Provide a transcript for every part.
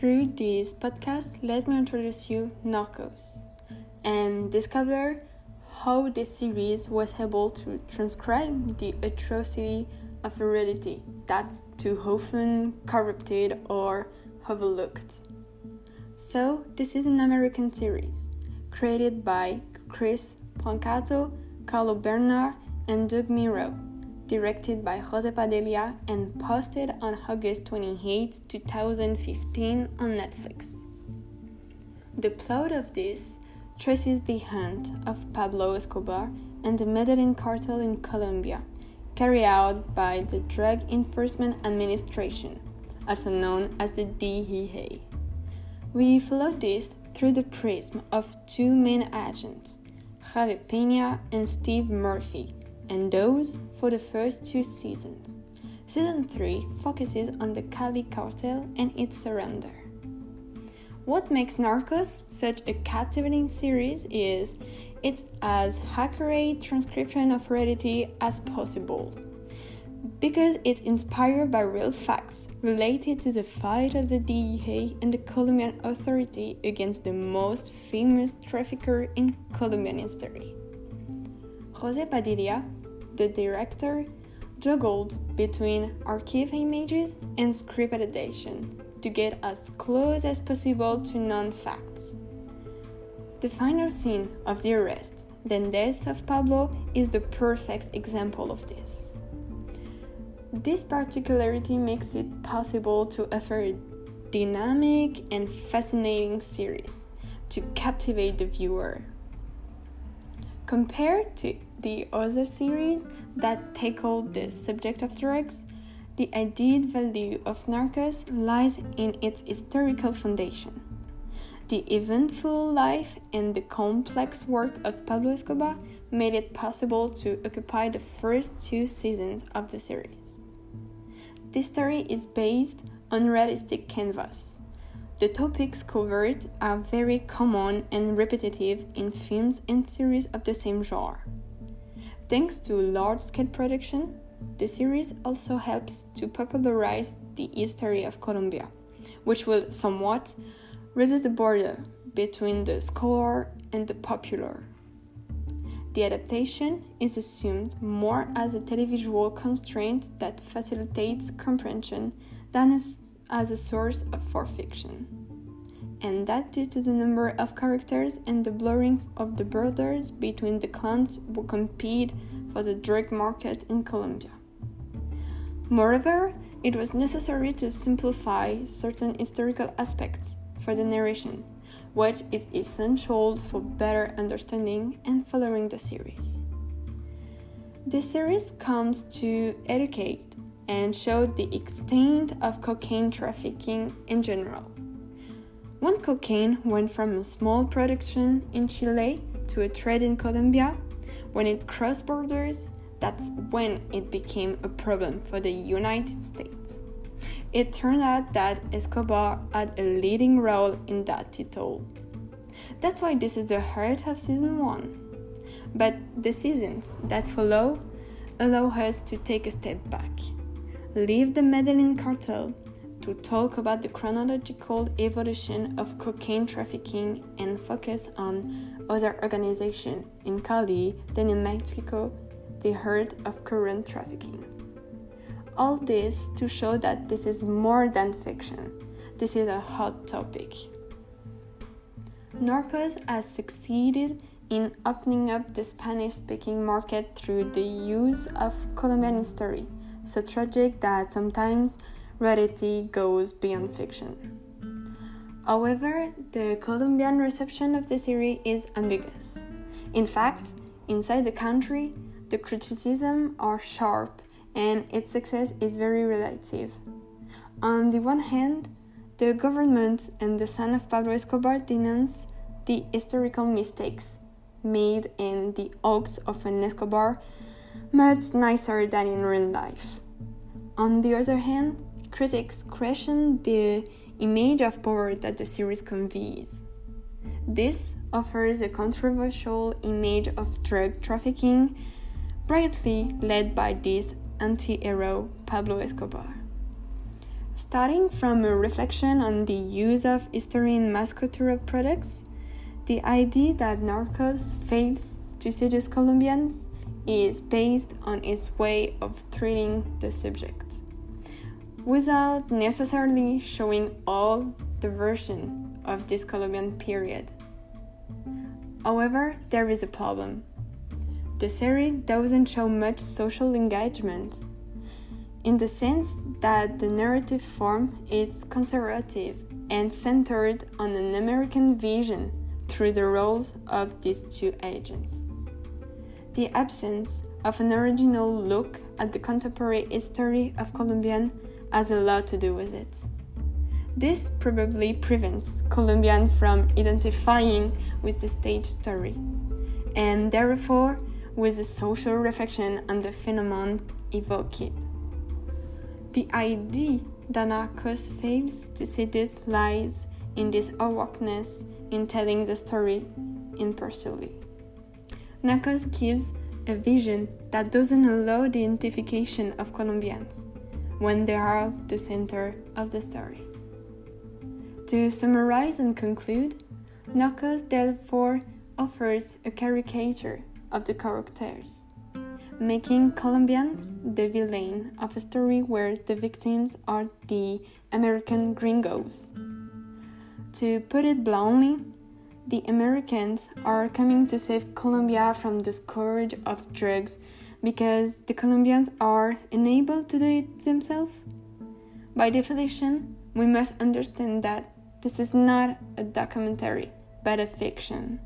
Through this podcast, let me introduce you Narcos and discover how this series was able to transcribe the atrocity of heredity that's too often corrupted or overlooked. So, this is an American series created by Chris Brancato, Carlo Bernard, and Doug Miro directed by Jose Padilla and posted on August 28, 2015 on Netflix. The plot of this traces the hunt of Pablo Escobar and the Medellin cartel in Colombia, carried out by the Drug Enforcement Administration, also known as the DEA. We follow this through the prism of two main agents, Javi Pena and Steve Murphy, and those for the first two seasons. Season 3 focuses on the Cali cartel and its surrender. What makes Narcos such a captivating series is it's as accurate transcription of reality as possible. Because it's inspired by real facts related to the fight of the DEA and the Colombian authority against the most famous trafficker in Colombian history. Jose Padilla the director juggled between archive images and script adaptation to get as close as possible to known facts. The final scene of the arrest, then death of Pablo, is the perfect example of this. This particularity makes it possible to offer a dynamic and fascinating series to captivate the viewer. Compared to the other series that tackled the subject of drugs, the added value of Narcos lies in its historical foundation. The eventful life and the complex work of Pablo Escobar made it possible to occupy the first two seasons of the series. This story is based on realistic canvas the topics covered are very common and repetitive in films and series of the same genre. Thanks to large scale production, the series also helps to popularize the history of Colombia, which will somewhat reduce the border between the scholar and the popular. The adaptation is assumed more as a televisual constraint that facilitates comprehension than as as a source for fiction. And that due to the number of characters and the blurring of the borders between the clans who compete for the drug market in Colombia. Moreover, it was necessary to simplify certain historical aspects for the narration, which is essential for better understanding and following the series. The series comes to educate and show the extent of cocaine trafficking in general. When cocaine went from a small production in Chile to a trade in Colombia, when it crossed borders, that's when it became a problem for the United States. It turned out that Escobar had a leading role in that title. That's why this is the heart of season 1. But the seasons that follow allow us to take a step back leave the Medellin cartel to talk about the chronological evolution of cocaine trafficking and focus on other organizations in Cali, than in Mexico, the heart of current trafficking. All this to show that this is more than fiction. This is a hot topic. Narcos has succeeded in opening up the Spanish speaking market through the use of Colombian history so tragic that sometimes reality goes beyond fiction. However, the Colombian reception of the series is ambiguous. In fact, inside the country, the criticisms are sharp and its success is very relative. On the one hand, the government and the son of Pablo Escobar denounce the historical mistakes made in the acts of an Escobar much nicer than in real life. On the other hand, critics question the image of power that the series conveys. This offers a controversial image of drug trafficking, brightly led by this anti hero Pablo Escobar. Starting from a reflection on the use of history cultural products, the idea that Narcos fails to seduce Colombians is based on its way of treating the subject, without necessarily showing all the version of this Colombian period. However, there is a problem. The series doesn't show much social engagement, in the sense that the narrative form is conservative and centered on an American vision through the roles of these two agents. The absence of an original look at the contemporary history of Colombian has a lot to do with it. This probably prevents Colombian from identifying with the stage story, and therefore with the social reflection on the phenomenon evoked. The idea that Narcos fails to seduce lies in this awkwardness in telling the story impartially. Narcos gives a vision that doesn't allow the identification of Colombians when they are the center of the story. To summarize and conclude, Narcos therefore offers a caricature of the characters, making Colombians the villain of a story where the victims are the American gringos. To put it bluntly, the Americans are coming to save Colombia from the scourge of drugs because the Colombians are unable to do it themselves. By definition, we must understand that this is not a documentary, but a fiction.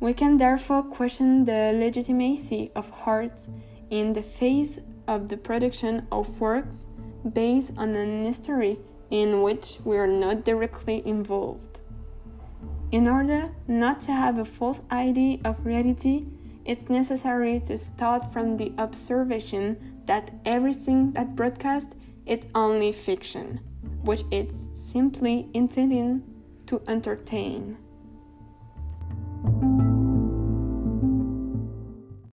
We can therefore question the legitimacy of art in the face of the production of works based on an history in which we are not directly involved. In order not to have a false idea of reality, it's necessary to start from the observation that everything that broadcasts is only fiction which is simply intended to entertain.